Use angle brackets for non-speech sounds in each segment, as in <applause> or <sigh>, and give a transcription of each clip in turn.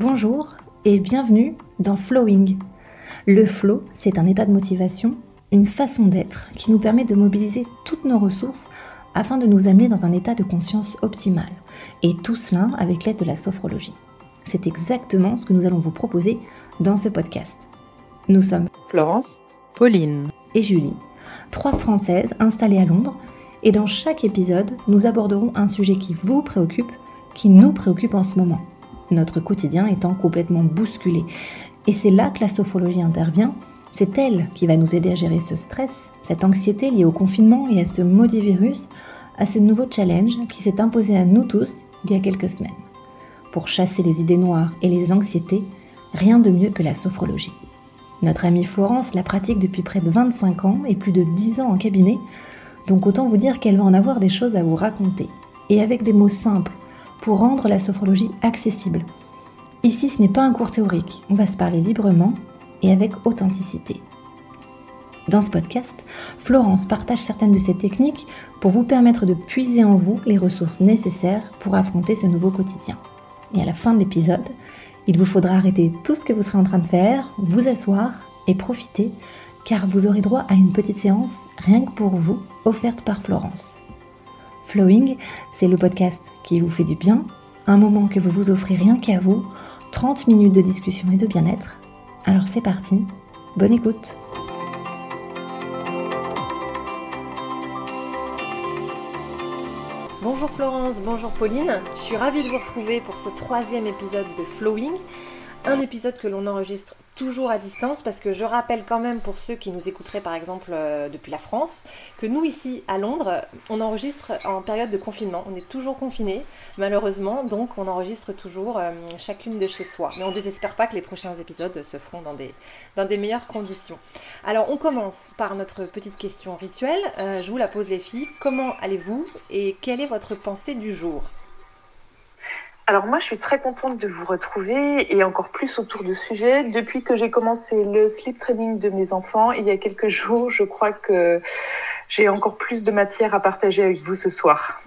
Bonjour et bienvenue dans Flowing. Le flow, c'est un état de motivation, une façon d'être qui nous permet de mobiliser toutes nos ressources afin de nous amener dans un état de conscience optimal. Et tout cela avec l'aide de la sophrologie. C'est exactement ce que nous allons vous proposer dans ce podcast. Nous sommes Florence, Pauline Julie, trois Françaises installées à Londres, et dans chaque épisode, nous aborderons un sujet qui vous préoccupe, qui nous préoccupe en ce moment notre quotidien étant complètement bousculé. Et c'est là que la sophrologie intervient. C'est elle qui va nous aider à gérer ce stress, cette anxiété liée au confinement et à ce maudit virus, à ce nouveau challenge qui s'est imposé à nous tous il y a quelques semaines. Pour chasser les idées noires et les anxiétés, rien de mieux que la sophrologie. Notre amie Florence la pratique depuis près de 25 ans et plus de 10 ans en cabinet, donc autant vous dire qu'elle va en avoir des choses à vous raconter. Et avec des mots simples, pour rendre la sophrologie accessible. Ici, ce n'est pas un cours théorique, on va se parler librement et avec authenticité. Dans ce podcast, Florence partage certaines de ses techniques pour vous permettre de puiser en vous les ressources nécessaires pour affronter ce nouveau quotidien. Et à la fin de l'épisode, il vous faudra arrêter tout ce que vous serez en train de faire, vous asseoir et profiter, car vous aurez droit à une petite séance rien que pour vous, offerte par Florence. Flowing, c'est le podcast qui vous fait du bien, un moment que vous vous offrez rien qu'à vous, 30 minutes de discussion et de bien-être. Alors c'est parti, bonne écoute Bonjour Florence, bonjour Pauline, je suis ravie de vous retrouver pour ce troisième épisode de Flowing, un épisode que l'on enregistre toujours à distance parce que je rappelle quand même pour ceux qui nous écouteraient par exemple euh, depuis la France que nous ici à Londres on enregistre en période de confinement. On est toujours confinés malheureusement donc on enregistre toujours euh, chacune de chez soi. Mais on désespère pas que les prochains épisodes se feront dans des, dans des meilleures conditions. Alors on commence par notre petite question rituelle. Euh, je vous la pose les filles. Comment allez-vous et quelle est votre pensée du jour? Alors moi, je suis très contente de vous retrouver et encore plus autour du sujet. Depuis que j'ai commencé le sleep training de mes enfants, il y a quelques jours, je crois que j'ai encore plus de matière à partager avec vous ce soir.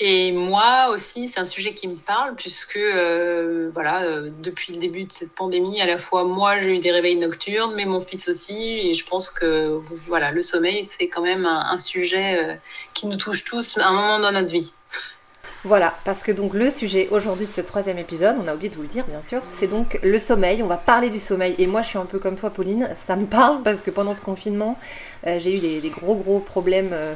Et moi aussi, c'est un sujet qui me parle puisque euh, voilà, euh, depuis le début de cette pandémie, à la fois moi j'ai eu des réveils nocturnes, mais mon fils aussi, et je pense que voilà, le sommeil c'est quand même un, sujet euh, qui nous touche tous à un moment dans notre vie. Voilà, parce que donc le sujet aujourd'hui de ce troisième épisode, on a oublié de vous le dire bien sûr, c'est donc le sommeil. On va parler du sommeil. Et moi je suis un peu comme toi Pauline, ça me parle parce que pendant ce confinement, j'ai eu des, gros gros problèmes euh,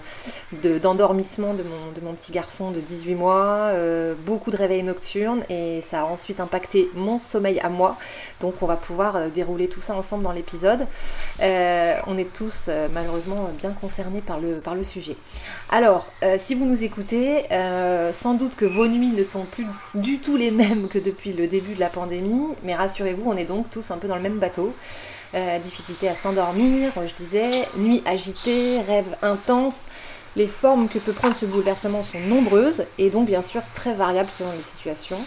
d'endormissement de, mon, de mon petit garçon de 18 mois, euh, beaucoup de réveils nocturnes et ça a ensuite impacté mon sommeil à moi. Donc on va pouvoir dérouler tout ça ensemble dans l'épisode. on est tous malheureusement bien concernés par le, par le sujet. Alors, si vous nous écoutez, sans doute que vos nuits ne sont plus du tout les mêmes que depuis le début de la pandémie, mais rassurez-vous, on est donc tous un peu dans le même bateau. Euh, difficulté à s'endormir, je disais, nuit agitée, rêves intenses. Les formes que peut prendre ce bouleversement sont nombreuses et donc bien sûr très variables selon les situations.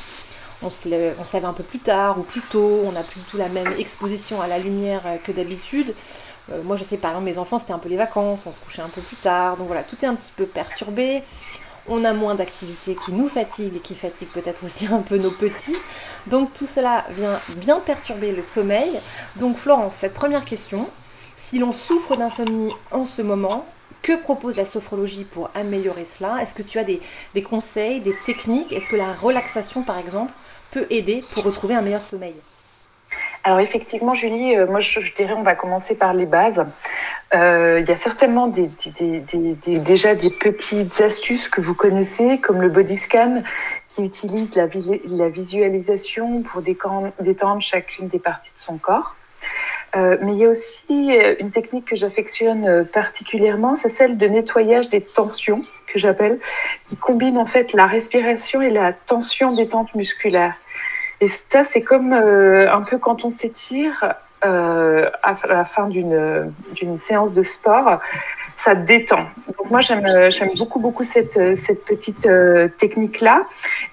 On se, un peu plus tard ou plus tôt, on n'a plus du tout la même exposition à la lumière que d'habitude. Euh, moi je sais par exemple mes enfants c'était un peu les vacances, on se couchait un peu plus tard, donc voilà, tout est un petit peu perturbé on a moins d'activités qui nous fatiguent et qui fatiguent peut-être aussi un peu nos petits. Donc tout cela vient bien perturber le sommeil. Donc Florence, cette première question, si l'on souffre d'insomnie en ce moment, que propose la sophrologie pour améliorer cela? Est-ce que tu as des, conseils, des techniques? Est-ce que la relaxation par exemple peut aider pour retrouver un meilleur sommeil? Alors effectivement, Julie, euh, moi je, dirais on va commencer par les bases. Euh, il y a certainement déjà des petites astuces que vous connaissez, comme le body scan, qui utilise la, visualisation pour détendre chacune des parties de son corps. Euh, mais il y a aussi une technique que j'affectionne particulièrement, c'est celle de nettoyage des tensions, que j'appelle, qui combine en fait la respiration et la tension détente musculaire. Et ça, c'est comme euh, un peu quand on s'étire euh, à la fin d'une séance de sport. ça détend. Donc moi j'aime j'aime beaucoup beaucoup cette cette petite technique là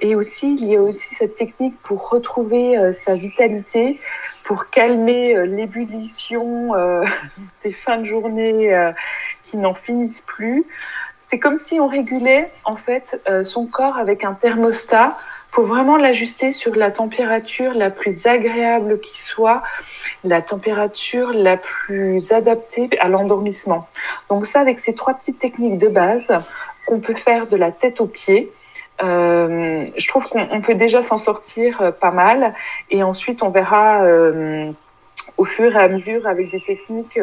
et aussi il y a aussi cette technique pour retrouver sa vitalité, pour calmer l'ébullition <laughs> des fins de journée qui n'en finissent plus. C'est comme si on régulait en fait son corps avec un thermostat pour vraiment l'ajuster sur la température la plus agréable qui soit, la température la plus adaptée à l'endormissement. Donc ça, avec ces trois petites techniques de base, qu'on peut faire de la tête aux pieds. Euh, je trouve qu'on peut déjà s'en sortir euh, pas mal et ensuite on verra euh, au fur et à mesure avec des techniques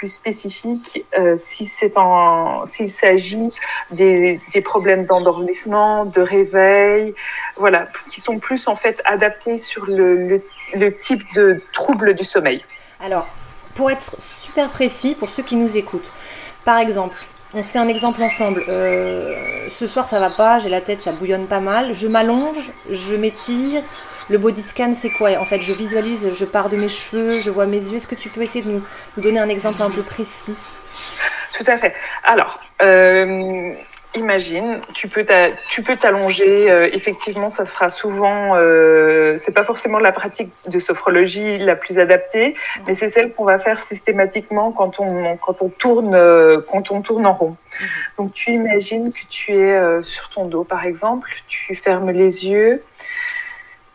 plus spécifique euh, si c'est en s'il s'agit des, des, problèmes d'endormissement, de réveil, voilà, qui sont plus en fait adaptés sur le, le, type de trouble du sommeil. Alors, pour être super précis, pour ceux qui nous écoutent, par exemple, on se fait un exemple ensemble. Euh, ce soir, ça va pas, j'ai la tête, ça bouillonne pas mal. Je m'allonge, je m'étire. Le body scan, c'est quoi En fait, je visualise, je pars de mes cheveux, je vois mes yeux. Est-ce que tu peux essayer de nous, donner un exemple un peu précis Tout à fait. Alors, euh, Imagine, tu peux tu peux t'allonger. Euh, effectivement, ça sera souvent, euh, c'est pas forcément la pratique de sophrologie la plus adaptée, mais c'est celle qu'on va faire systématiquement quand on quand on tourne quand on tourne en rond. Mhm. Donc tu imagines que tu es sur ton dos, par exemple, tu fermes les yeux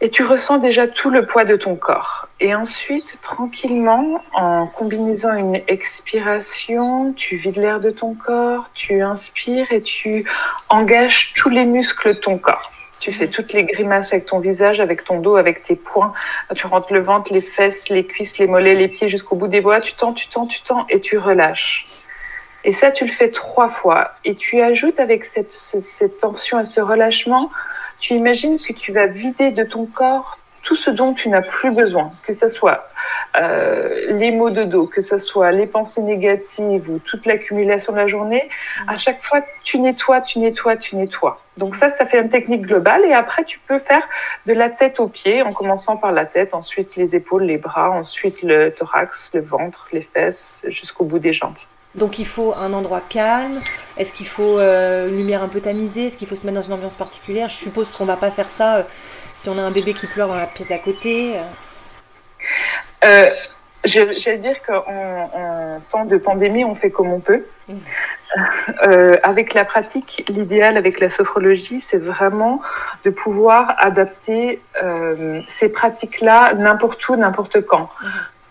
et tu ressens déjà tout le poids de ton corps. Et ensuite, tranquillement, en combinant une expiration, tu vides l'air de ton corps, tu inspires et tu engages tous les muscles de ton corps. Tu fais toutes les grimaces avec ton visage, avec ton dos, avec tes poings. Tu rentres le ventre, les fesses, les cuisses, les mollets, les pieds jusqu'au bout des bois. Tu tends, tu tends, tu tends et tu relâches. Et ça, tu le fais trois fois. Et tu ajoutes avec cette, cette tension et ce relâchement, tu imagines que tu vas vider de ton corps tout ce dont tu n'as plus besoin, que ce soit euh, les maux de dos, que ce soit les pensées négatives ou toute l'accumulation de la journée, à chaque fois, tu nettoies, tu nettoies, tu nettoies. Donc ça, ça fait une technique globale et après, tu peux faire de la tête aux pieds en commençant par la tête, ensuite les épaules, les bras, ensuite le thorax, le ventre, les fesses, jusqu'au bout des jambes. Donc il faut un endroit calme. Est-ce qu'il faut euh, une lumière un peu tamisée? Est-ce qu'il faut se mettre dans une ambiance particulière? Je suppose qu'on va pas faire ça euh, si on a un bébé qui pleure dans la pièce à côté. Euh. je, vais dire qu'en temps de pandémie, on fait comme on peut. Mmh. avec la pratique, l'idéal avec la sophrologie, c'est vraiment de pouvoir adapter ces pratiques-là n'importe où, n'importe quand.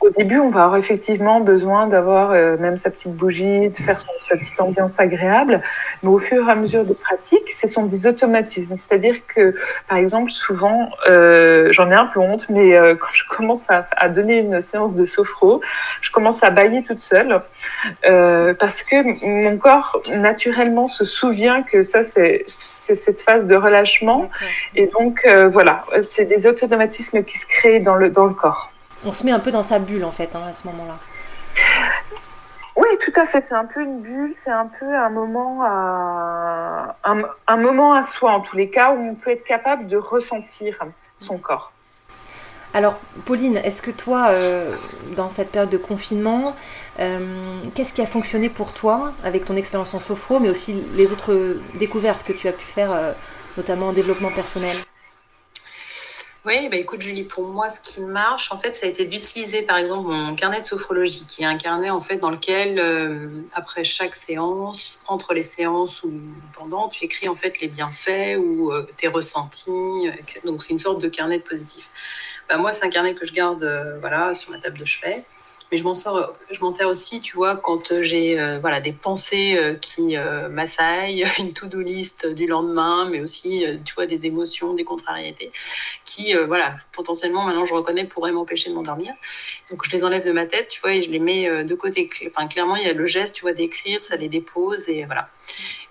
Au début, on va avoir effectivement besoin d'avoir euh, même sa petite bougie, de faire son, sa petite ambiance agréable. Mais au fur et à mesure des pratiques, ce sont des automatismes. C'est-à-dire que, par exemple, souvent, euh, j'en ai un peu honte, mais euh, <laughs> quand je commence à, à, donner une séance de sophro, je commence à bailler toute seule parce que mon corps naturellement se souvient que ça, c'est cette phase de relâchement. Et donc, euh, voilà, c'est des automatismes qui se créent dans le, dans le corps on se met un peu dans sa bulle en fait hein, à ce moment-là. Oui, tout à fait. C'est un peu une bulle, c'est un peu un moment à un, moment à soi en tous les cas où on peut être capable de ressentir son corps. Alors, Pauline, est-ce que toi, euh, dans cette période de confinement, euh, qu'est-ce qui a fonctionné pour toi avec ton expérience en sophro, mais aussi les autres découvertes que tu as pu faire, euh, notamment en développement personnel? Oui, bah écoute Julie, pour moi, ce qui marche, en fait, ça a été d'utiliser par exemple mon carnet de sophrologie, qui est un carnet en fait dans lequel, euh, après chaque séance, entre les séances ou pendant, tu écris en fait les bienfaits ou euh, tes ressentis. Euh, donc c'est une sorte de carnet de positif. Bah, moi, c'est un carnet que je garde, voilà, sur ma table de chevet mais je m'en sers aussi, tu vois, quand j'ai euh, voilà des pensées euh, qui euh, m'assaillent, <laughs> une to-do list du lendemain, mais aussi, tu vois, des émotions, des contrariétés, qui, voilà, potentiellement maintenant je reconnais pourraient m'empêcher de m'endormir. Donc je les enlève de ma tête, tu vois, et je les mets de côté. Enfin, clairement, il y a le geste, tu vois, d'écrire, ça les dépose et voilà.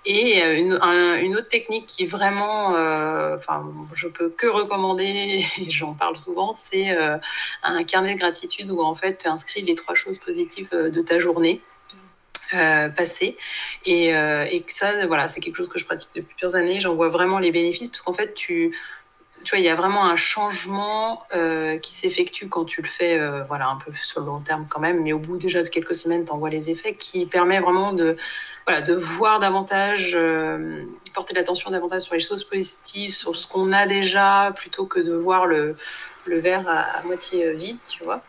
Et une, une, autre technique qui vraiment, euh, enfin, je peux que recommander, <laughs> et j'en parle souvent, c'est euh, un carnet de gratitude où en fait tu inscris les trois choses positives euh, de ta journée. Euh, passée et, et ça voilà c'est quelque chose que je pratique depuis plusieurs années j'en vois vraiment les bénéfices parce qu'en fait tu tu vois, il y a vraiment un changement euh, qui s'effectue quand tu le fais, euh, voilà, un peu sur le long terme quand même, mais au bout déjà de quelques semaines, tu en vois les effets, qui permet vraiment de, voir davantage, euh, porter l'attention davantage sur les choses positives, sur ce qu'on a déjà, plutôt que de voir le, le verre à, moitié vide, tu vois.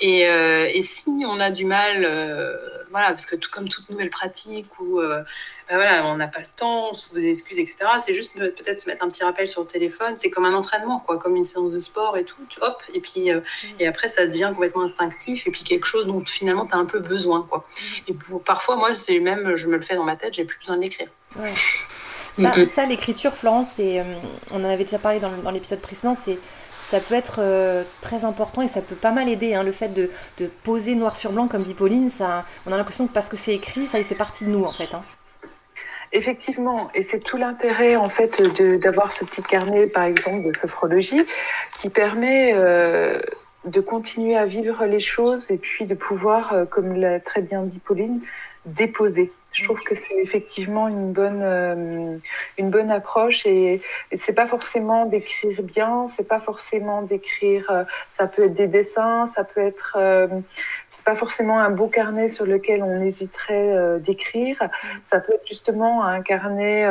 Et, et, si on a du mal voilà, parce que tout, comme toute nouvelle pratique où euh, ben voilà, on n'a pas le temps, on se trouve des excuses, etc. C'est juste peut-être se mettre un petit rappel sur le téléphone. C'est comme un entraînement, quoi, comme une séance de sport et tout. Hop, et puis euh, et après ça devient complètement instinctif et puis quelque chose dont finalement tu as un peu besoin, quoi. Et parfois, moi, c'est même, je me le fais dans ma tête, j'ai plus besoin de l'écrire. Ça, l'écriture, Florence, euh, on en avait déjà parlé dans, dans l'épisode précédent, c'est ça peut être euh, très important et ça peut pas mal aider. Hein, le fait de, poser noir sur blanc, comme dit Pauline, ça, on a l'impression que parce que c'est écrit, ça c'est partie de nous en fait. Hein. Effectivement, et c'est tout l'intérêt en fait d'avoir ce petit carnet, par exemple, de sophrologie, qui permet euh, de continuer à vivre les choses et puis de pouvoir, euh, comme l'a très bien dit Pauline, déposer. Je trouve que c'est effectivement une bonne, euh, une bonne approche et, c'est pas forcément d'écrire bien, c'est pas forcément d'écrire. Euh, ça peut être des dessins, ça peut être. Euh, c'est pas forcément un beau carnet sur lequel on hésiterait d'écrire. Ça peut être justement un carnet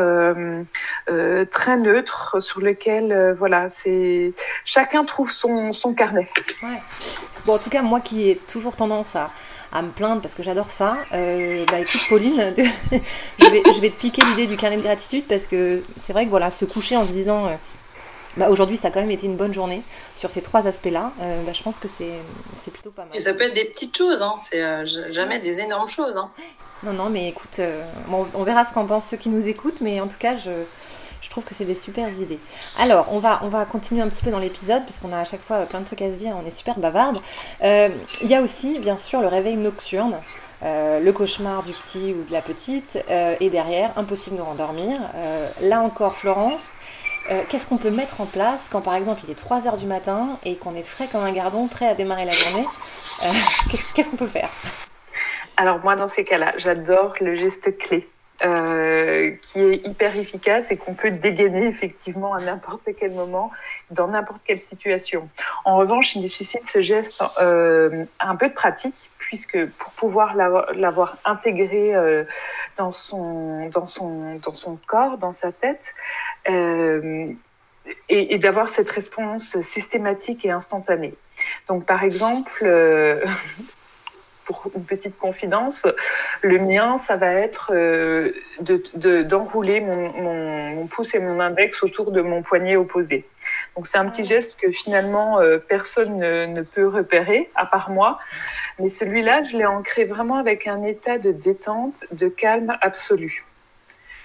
très neutre sur lequel, voilà, c'est chacun trouve son, son carnet. Ouais. Bon, en tout cas, moi qui ai toujours tendance à à me plaindre parce que j'adore ça. Euh, bah écoute Pauline, <laughs> je, vais, je vais te piquer l'idée du carnet de gratitude parce que c'est vrai que voilà, se coucher en se disant euh, bah, aujourd'hui ça a quand même été une bonne journée sur ces trois aspects-là, euh, bah, je pense que c'est plutôt pas mal. Et ça peut être des petites choses, hein. c'est jamais des énormes choses. Hein. Non, non, mais écoute, on verra ce qu'en pensent ceux qui nous écoutent, mais en tout cas, je trouve que c'est des super idées. Alors, on va, on va continuer un petit peu dans l'épisode, puisqu'on a à chaque fois plein de trucs à se dire, on est super bavarde. Euh, il y a aussi, bien sûr, le réveil nocturne. Euh, le cauchemar du petit ou de la petite, euh, et derrière, impossible de rendormir. là encore, Florence, qu'est-ce qu'on peut mettre en place quand par exemple il est 3h du matin et qu'on est frais comme un gardon, prêt à démarrer la journée Qu'est-ce qu'on peut faire? Alors moi, dans ces cas-là, j'adore le geste clé. Euh, qui est hyper efficace et qu'on peut dégainer effectivement à n'importe quel moment, dans n'importe quelle situation. En revanche, il nécessite ce geste euh, un peu de pratique, puisque pour pouvoir l'avoir intégré euh, dans, son, dans, son, dans son corps, dans sa tête, et, et d'avoir cette réponse systématique et instantanée. Donc, par exemple, <laughs> pour une petite confidence, le mien, ça va être euh, d'enrouler mon, pouce et mon index autour de mon poignet opposé. Donc c'est un petit geste que finalement euh, personne ne, peut repérer, à part moi. Mais celui-là, je l'ai ancré vraiment avec un état de détente, de calme absolu.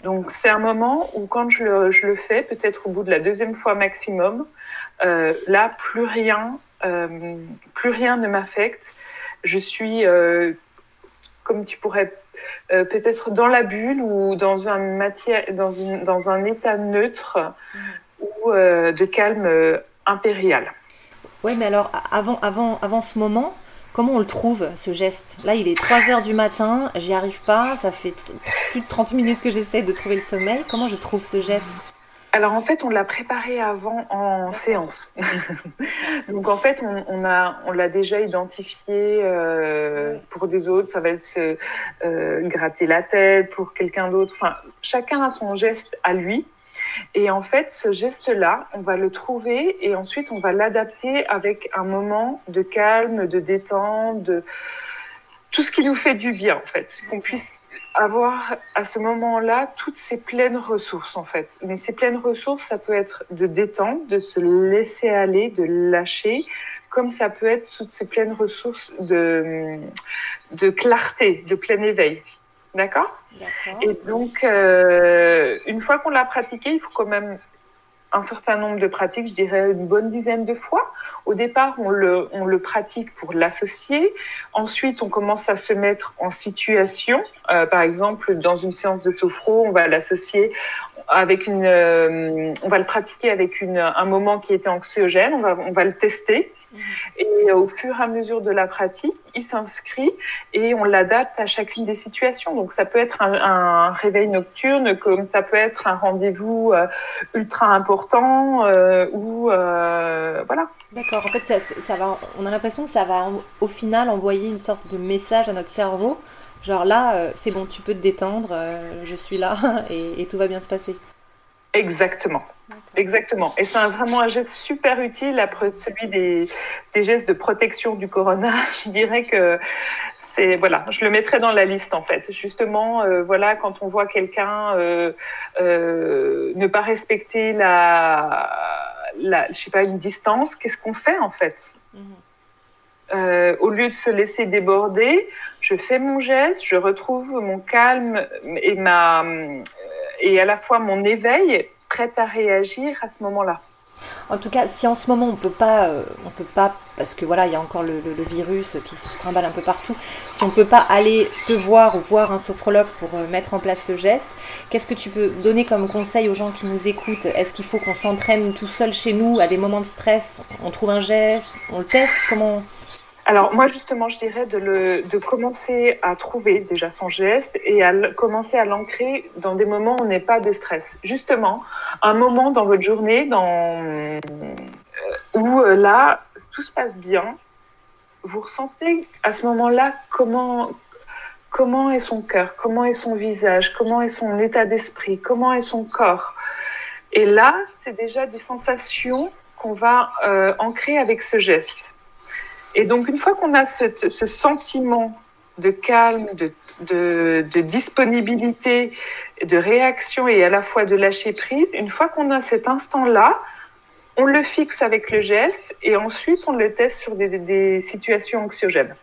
Donc c'est un moment où quand je le, fais, peut-être au bout de la deuxième fois maximum, euh, là, plus rien, plus rien ne m'affecte je suis, euh, comme tu pourrais euh, peut-être dans la bulle ou dans un, matière, dans une, dans un état neutre ou euh, de calme impérial. Oui, mais alors avant, avant, avant ce moment, comment on le trouve, ce geste? Là, il est 3 heures du matin, j'y arrive pas, ça fait plus de 30 minutes que j'essaie de trouver le sommeil. Comment je trouve ce geste? Alors en fait, on l'a préparé avant en séance. <laughs> Donc en fait, on, a, on l'a déjà identifié euh, pour des autres. Ça va être se euh, gratter la tête pour quelqu'un d'autre. Enfin, chacun a son geste à lui. Et en fait, ce geste-là, on va le trouver et ensuite on va l'adapter avec un moment de calme, de détente, de tout ce qui nous fait du bien en fait, qu'on puisse avoir à ce moment-là toutes ces pleines ressources en fait. Mais ces pleines ressources, ça peut être de détente, de se laisser aller, de lâcher, comme ça peut être toutes ces pleines ressources de, de clarté, de plein éveil. D'accord Et donc, euh, une fois qu'on l'a pratiqué, il faut quand même un certain nombre de pratiques, je dirais une bonne dizaine de fois. Au départ, on le, pratique pour l'associer. Ensuite, on commence à se mettre en situation. Euh, par exemple, dans une séance de sophro, on va l'associer avec une, euh, on va le pratiquer avec une, un moment qui était anxiogène. On va, on va le tester. Et au fur et à mesure de la pratique, il s'inscrit et on l'adapte à chacune des situations. Donc ça peut être un, réveil nocturne, comme ça peut être un rendez-vous euh, ultra important euh, ou euh, voilà. D'accord. En fait, ça, va. On a l'impression que ça va au final envoyer une sorte de message à notre cerveau. Genre là, c'est bon, tu peux te détendre, je suis là <laughs> et tout va bien se passer. Exactement. Exactement. Et c'est vraiment un geste super utile après celui des, des, gestes de protection du corona. <laughs> Je dirais que c'est voilà, je le mettrai dans la liste en fait. Justement, euh, voilà, quand on voit quelqu'un euh, euh, ne pas respecter la, la, je sais pas, une distance, qu'est-ce qu'on fait en fait? Mhm. Au lieu de se laisser déborder, je fais mon geste, je retrouve mon calme et ma et à la fois mon éveil prête à réagir à ce moment-là. En tout cas, si en ce moment on peut pas, euh, on peut pas, parce que voilà, il y a encore le, virus qui se trimballe un peu partout. Si on peut pas aller te voir ou voir un sophrologue pour euh, mettre en place ce geste, qu'est-ce que tu peux donner comme conseil aux gens qui nous écoutent? Est-ce qu'il faut qu'on s'entraîne tout seul chez nous à des moments de stress? On trouve un geste, on le teste Comment? Alors moi justement, je dirais de, le, de commencer à trouver déjà son geste et à commencer à l'ancrer dans des moments où on n'est pas de stress. Justement, un moment dans votre journée dans, euh, où euh, là, tout se passe bien. Vous ressentez à ce moment-là comment, comment est son cœur, comment est son visage, comment est son état d'esprit, comment est son corps. Et là, c'est déjà des sensations qu'on va euh, ancrer avec ce geste. Et donc, une fois qu'on a ce, sentiment de calme, de, de, disponibilité, de réaction et à la fois de lâcher prise, une fois qu'on a cet instant-là, on le fixe avec le geste et ensuite on le teste sur des, situations anxiogènes.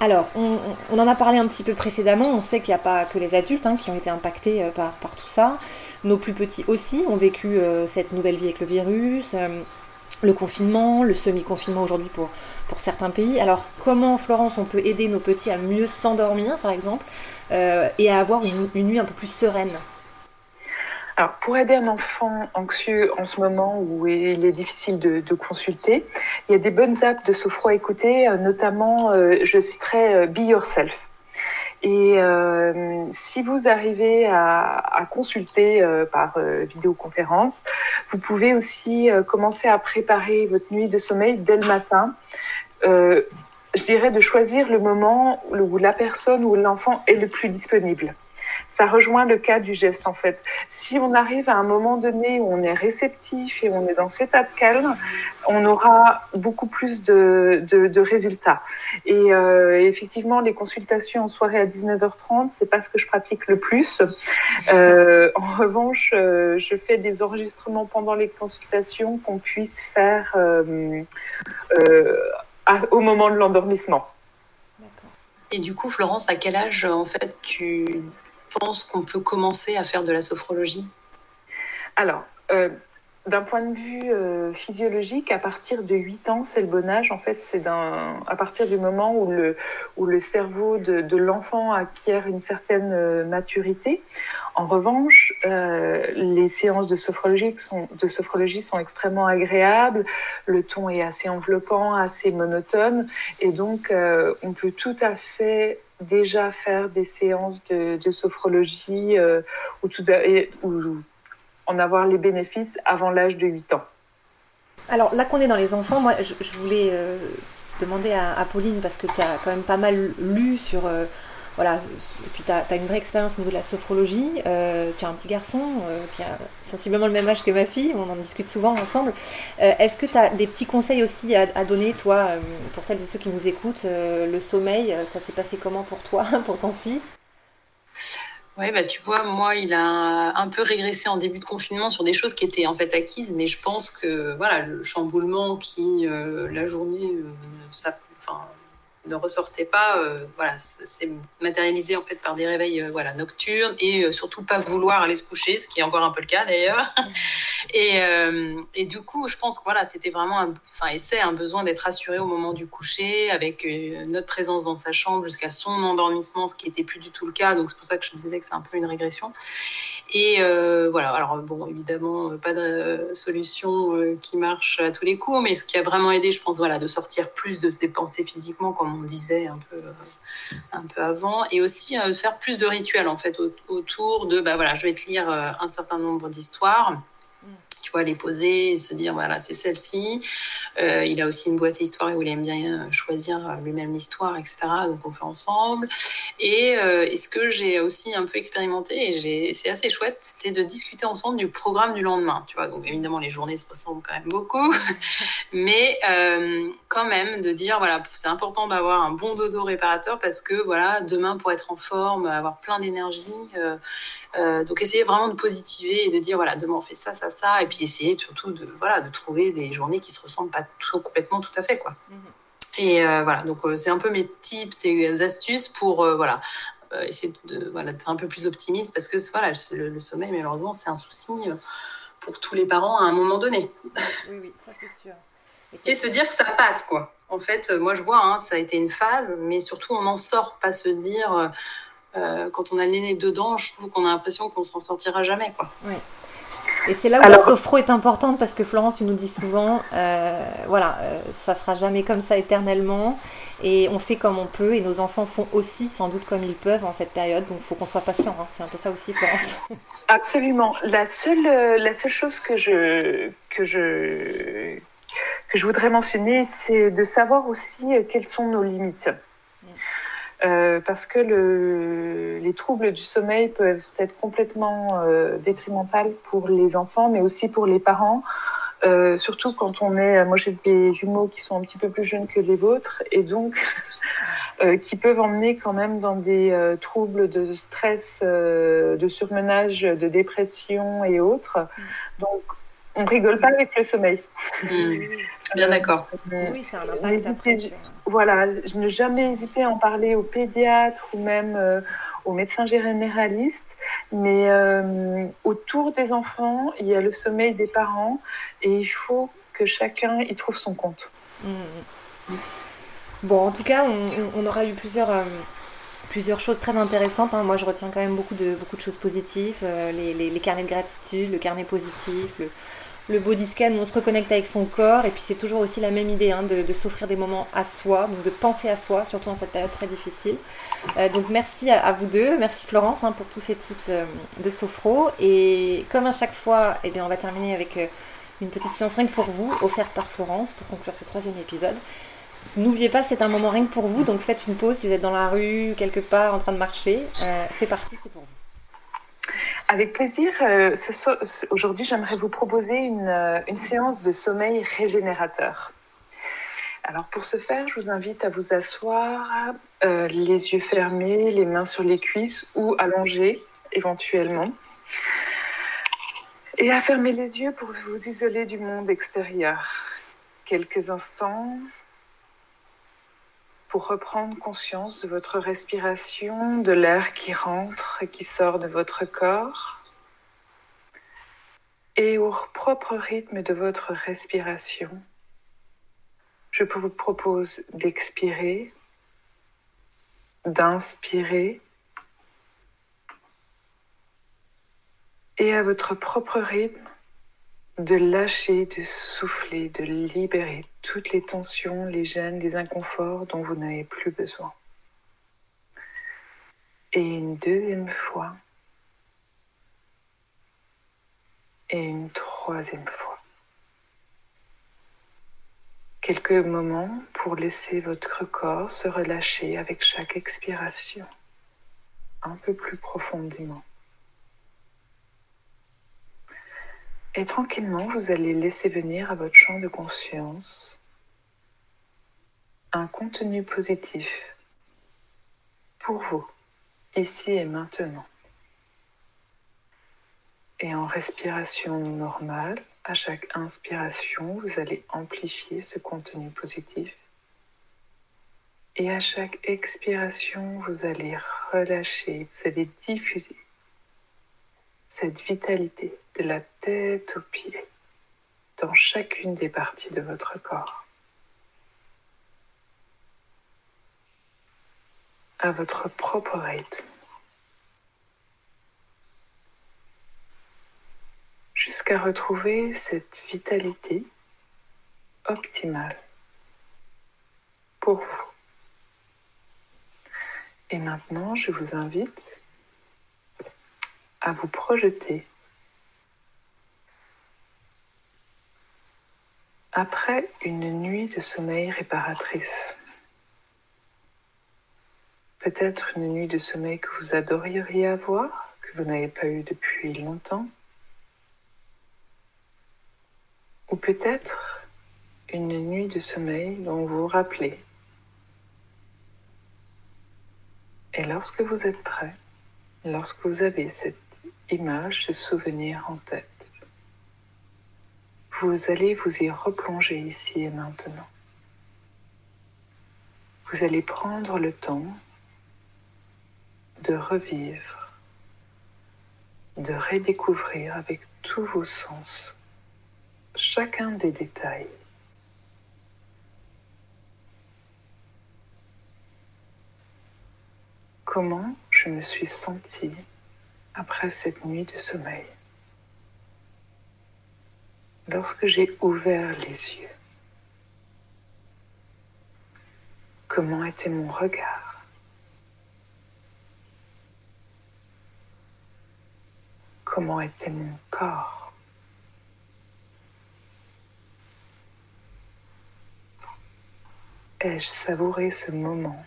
Alors, on, en a parlé un petit peu précédemment, on sait qu'il n'y a pas que les adultes hein, qui ont été impactés euh, par, tout ça. Nos plus petits aussi ont vécu euh, cette nouvelle vie avec le virus, euh, le confinement, le semi-confinement aujourd'hui pour, pour certains pays. Alors comment, Florence, on peut aider nos petits à mieux s'endormir, par exemple, euh, et à avoir une, nuit un peu plus sereine? Alors, pour aider un enfant anxieux en ce moment où il est difficile de, consulter, il y a des bonnes apps de sophro à écouter, euh, notamment, euh, je citerai Be Yourself. Et si vous arrivez à, consulter par vidéoconférence, vous pouvez aussi commencer à préparer votre nuit de sommeil dès le matin euh, je dirais de choisir le moment où la personne ou l'enfant est le plus disponible. Ça rejoint le cas du geste en fait. Si on arrive à un moment donné où on est réceptif et on est dans cet état de calme, on aura beaucoup plus de, résultats. Et euh, effectivement, les consultations en soirée à 19h30, c'est pas ce que je pratique le plus. Euh, en revanche, je fais des enregistrements pendant les consultations qu'on puisse faire au moment de l'endormissement. Et du coup, Florence, à quel âge, en fait, tu penses qu'on peut commencer à faire de la sophrologie Alors, euh, d'un point de vue euh, physiologique, à partir de 8 ans, c'est le bon âge. En fait, c'est à partir du moment où le, cerveau de, l'enfant acquiert une certaine euh, maturité. En revanche, les séances de sophrologie, sont, extrêmement agréables. Le ton est assez enveloppant, assez monotone. Et donc, on peut tout à fait déjà faire des séances de, sophrologie euh, ou en avoir les bénéfices avant l'âge de 8 ans. Alors là qu'on est dans les enfants, moi je, voulais euh, demander à, Pauline, parce que tu as quand même pas mal lu sur... Euh, voilà, et puis tu as, une vraie expérience au niveau de la sophrologie. Euh, tu as un petit garçon qui a sensiblement le même âge que ma fille, on en discute souvent ensemble. Est-ce que tu as des petits conseils aussi à, à donner, toi, pour celles et ceux qui nous écoutent Le sommeil, ça s'est passé comment pour toi, <laughs> pour ton fils? Ouais, bah tu vois, moi, il a un peu régressé en début de confinement sur des choses qui étaient en fait acquises, mais je pense que voilà, le chamboulement qui, euh, la journée, euh, ça, enfin, ne ressortait pas, euh, voilà, c'est matérialisé en fait par des réveils euh, voilà, nocturnes et euh, surtout pas vouloir aller se coucher, ce qui est encore un peu le cas d'ailleurs. <laughs> et, et, du coup, je pense que voilà, c'était vraiment, un, enfin, et c'est un besoin d'être assuré au moment du coucher, avec notre présence dans sa chambre jusqu'à son endormissement, ce qui n'était plus du tout le cas. Donc c'est pour ça que je disais que c'est un peu une régression. Et voilà, alors bon, évidemment, pas de solution qui marche à tous les coups, mais ce qui a vraiment aidé, je pense, voilà, de sortir plus, de se dépenser physiquement, comme on disait un peu, un peu avant, et aussi faire plus de rituels en fait autour de, bah voilà, je vais te lire un certain nombre d'histoires les poser et se dire, voilà, c'est celle-ci. Euh, il a aussi une boîte histoire où il aime bien choisir lui-même l'histoire, etc. Donc on fait ensemble. Et, euh, ce que j'ai aussi un peu expérimenté, et c'est assez chouette, c'était de discuter ensemble du programme du lendemain. Tu vois, donc évidemment, les journées se ressemblent quand même beaucoup. <laughs> Mais euh, quand même, de dire, voilà, c'est important d'avoir un bon dodo réparateur parce que, voilà, demain, pour être en forme, avoir plein d'énergie, euh, donc essayer vraiment de positiver et de dire voilà demain on fait ça ça ça et puis essayer surtout de voilà de trouver des journées qui se ressemblent pas tout, complètement tout à fait quoi. Mhm. Et euh, voilà donc euh, c'est un peu mes tips et astuces pour voilà essayer de voilà d'être un peu plus optimiste parce que voilà le, sommeil malheureusement c'est un souci pour tous les parents à un moment donné. Oui oui ça c'est sûr. Et, se dire que ça passe quoi. En fait, moi je vois, hein, ça a été une phase, mais surtout on en sort, pas se dire euh, quand on a le nez dedans, je trouve qu'on a l'impression qu'on s'en sortira jamais. Quoi. Et c'est là où la sophro est importante parce que Florence, tu nous dis souvent, euh, voilà, euh, ça sera jamais comme ça éternellement et on fait comme on peut et nos enfants font aussi sans doute comme ils peuvent en cette période. Donc il faut qu'on soit patient. Hein. C'est un peu ça aussi, Florence. <laughs> Absolument. La seule, la seule chose que je, que je, que je voudrais mentionner, c'est de savoir aussi quelles sont nos limites. Euh, parce que le, les troubles du sommeil peuvent être complètement euh, détrimentaux pour les enfants, mais aussi pour les parents. Euh, surtout quand on est, moi j'ai des jumeaux qui sont un petit peu plus jeunes que les vôtres et donc <laughs> euh, qui peuvent emmener quand même dans des troubles de stress, de surmenage, de dépression et autres. Mm. Donc on rigole pas avec le sommeil. Mmh. Bien d'accord. Euh, oui, c'est un impact après. Voilà, je ne jamais hésiter à en parler aux pédiatres ou même euh, aux médecins généralistes. Mais euh, autour des enfants, il y a le sommeil des parents et il faut que chacun y trouve son compte. Mmh. Bon, en tout cas, on, aura eu plusieurs plusieurs choses très intéressantes. Hein. Moi, je retiens quand même beaucoup de, beaucoup de choses positives. les, les, carnets de gratitude, le carnet positif, le, le body scan où on se reconnecte avec son corps et puis c'est toujours aussi la même idée hein, de, s'offrir des moments à soi, donc de penser à soi, surtout dans cette période très difficile. Euh, donc merci à, vous deux, merci Florence hein, pour tous ces tips euh, de sophro et comme à chaque fois, eh bien, on va terminer avec euh, une petite séance que pour vous, offerte par Florence pour conclure ce troisième épisode. N'oubliez pas, c'est un moment que pour vous, donc faites une pause si vous êtes dans la rue, quelque part en train de marcher. c'est parti, c'est pour vous. Avec plaisir. Euh, aujourd'hui, j'aimerais vous proposer une, euh, une, séance de sommeil régénérateur. Alors pour ce faire, je vous invite à vous asseoir, euh, les yeux fermés, les mains sur les cuisses ou allongés éventuellement. Et à fermer les yeux pour vous isoler du monde extérieur. Quelques instants pour reprendre conscience de votre respiration, de l'air qui rentre et qui sort de votre corps, et au propre rythme de votre respiration, je vous propose d'expirer, d'inspirer, et à votre propre rythme, de lâcher, de souffler, de libérer toutes les tensions, les gênes, les inconforts dont vous n'avez plus besoin. Et une deuxième fois. Et une troisième fois. Quelques moments pour laisser votre corps se relâcher avec chaque expiration, un peu plus profondément. Et tranquillement, vous allez laisser venir à votre champ de conscience un contenu positif pour vous, ici et maintenant. Et en respiration normale, à chaque inspiration, vous allez amplifier ce contenu positif. Et à chaque expiration, vous allez relâcher, vous allez diffuser cette vitalité de la tête aux pieds dans chacune des parties de votre corps. À votre propre rythme. jusqu'à retrouver cette vitalité optimale pour vous. Et maintenant, je vous invite à vous projeter après une nuit de sommeil réparatrice. Peut-être une nuit de sommeil que vous adoreriez avoir, que vous n'avez pas eu depuis longtemps. Ou peut-être une nuit de sommeil dont vous vous rappelez. Et lorsque vous êtes prêt, lorsque vous avez cette image, ce souvenir en tête, vous allez vous y replonger ici et maintenant. Vous allez prendre le temps de revivre, de redécouvrir avec tous vos sens chacun des détails. Comment je me suis sentie après cette nuit de sommeil? Lorsque j'ai ouvert les yeux Comment était mon regard? Comment était mon corps Ai-je savouré ce moment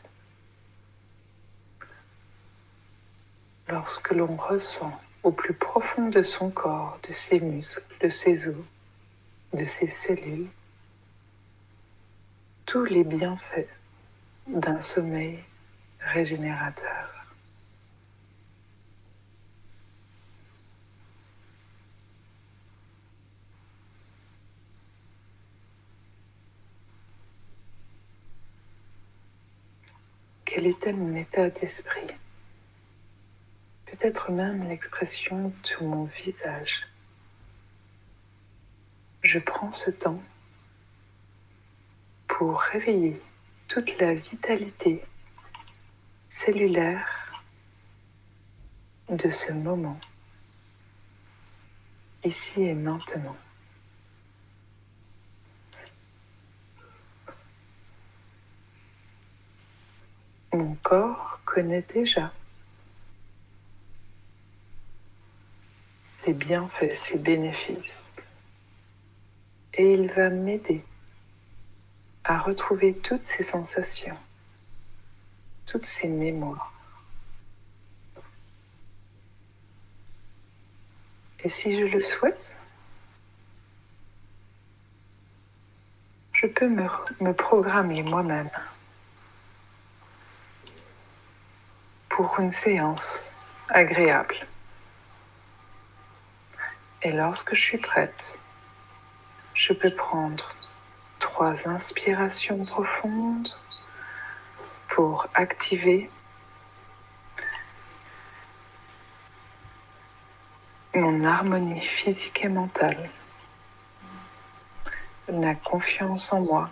lorsque l'on ressent au plus profond de son corps, de ses muscles, de ses os, de ses cellules tous les bienfaits d'un sommeil régénérateur? Quel était mon état d'esprit Peut-être même l'expression de mon visage je prends ce temps pour réveiller toute la vitalité cellulaire de ce moment, ici et maintenant. Mon corps connaît déjà. Ses bienfaits, ses bénéfices. Et il va m'aider à retrouver toutes ces sensations, toutes ces mémoires. Et si je le souhaite, je peux me, me programmer moi-même pour une séance agréable. Et lorsque je suis prête, je peux prendre trois inspirations profondes pour activer mon harmonie physique et mentale, la confiance en moi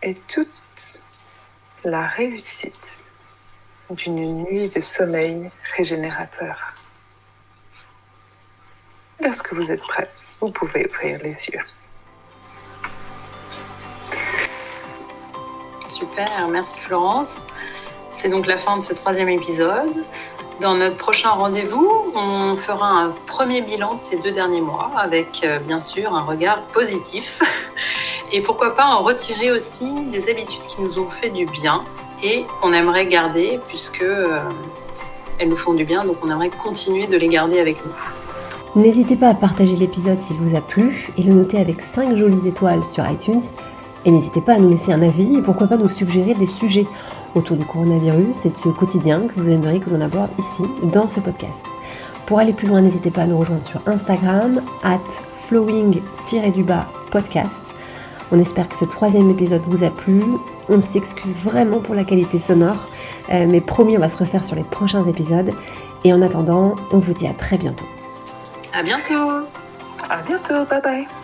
et toute la réussite d'une nuit de sommeil régénérateur. Lorsque vous êtes prêt, vous pouvez ouvrir les yeux. Super, merci Florence. C'est donc la fin de ce troisième épisode. Dans notre prochain rendez-vous, on fera un premier bilan de ces deux derniers mois avec euh, bien sûr un regard positif. <laughs> Et pourquoi pas en retirer aussi des habitudes qui nous ont fait du bien et qu'on aimerait garder puisque euh, elles nous font du bien, donc on aimerait continuer de les garder avec nous. N'hésitez pas à partager l'épisode s'il vous a plu et le noter avec 5 jolies étoiles sur iTunes. Et n'hésitez pas à nous laisser un avis et pourquoi pas nous suggérer des sujets autour du coronavirus et de ce quotidien que vous aimeriez que l'on aborde ici dans ce podcast. Pour aller plus loin, n'hésitez pas à nous rejoindre sur Instagram, at flowing-podcast. On espère que ce troisième épisode vous a plu. On s'excuse vraiment pour la qualité sonore, euh, mais promis, on va se refaire sur les prochains épisodes. Et en attendant, on vous dit à très bientôt. À bientôt. À bientôt. Bye bye.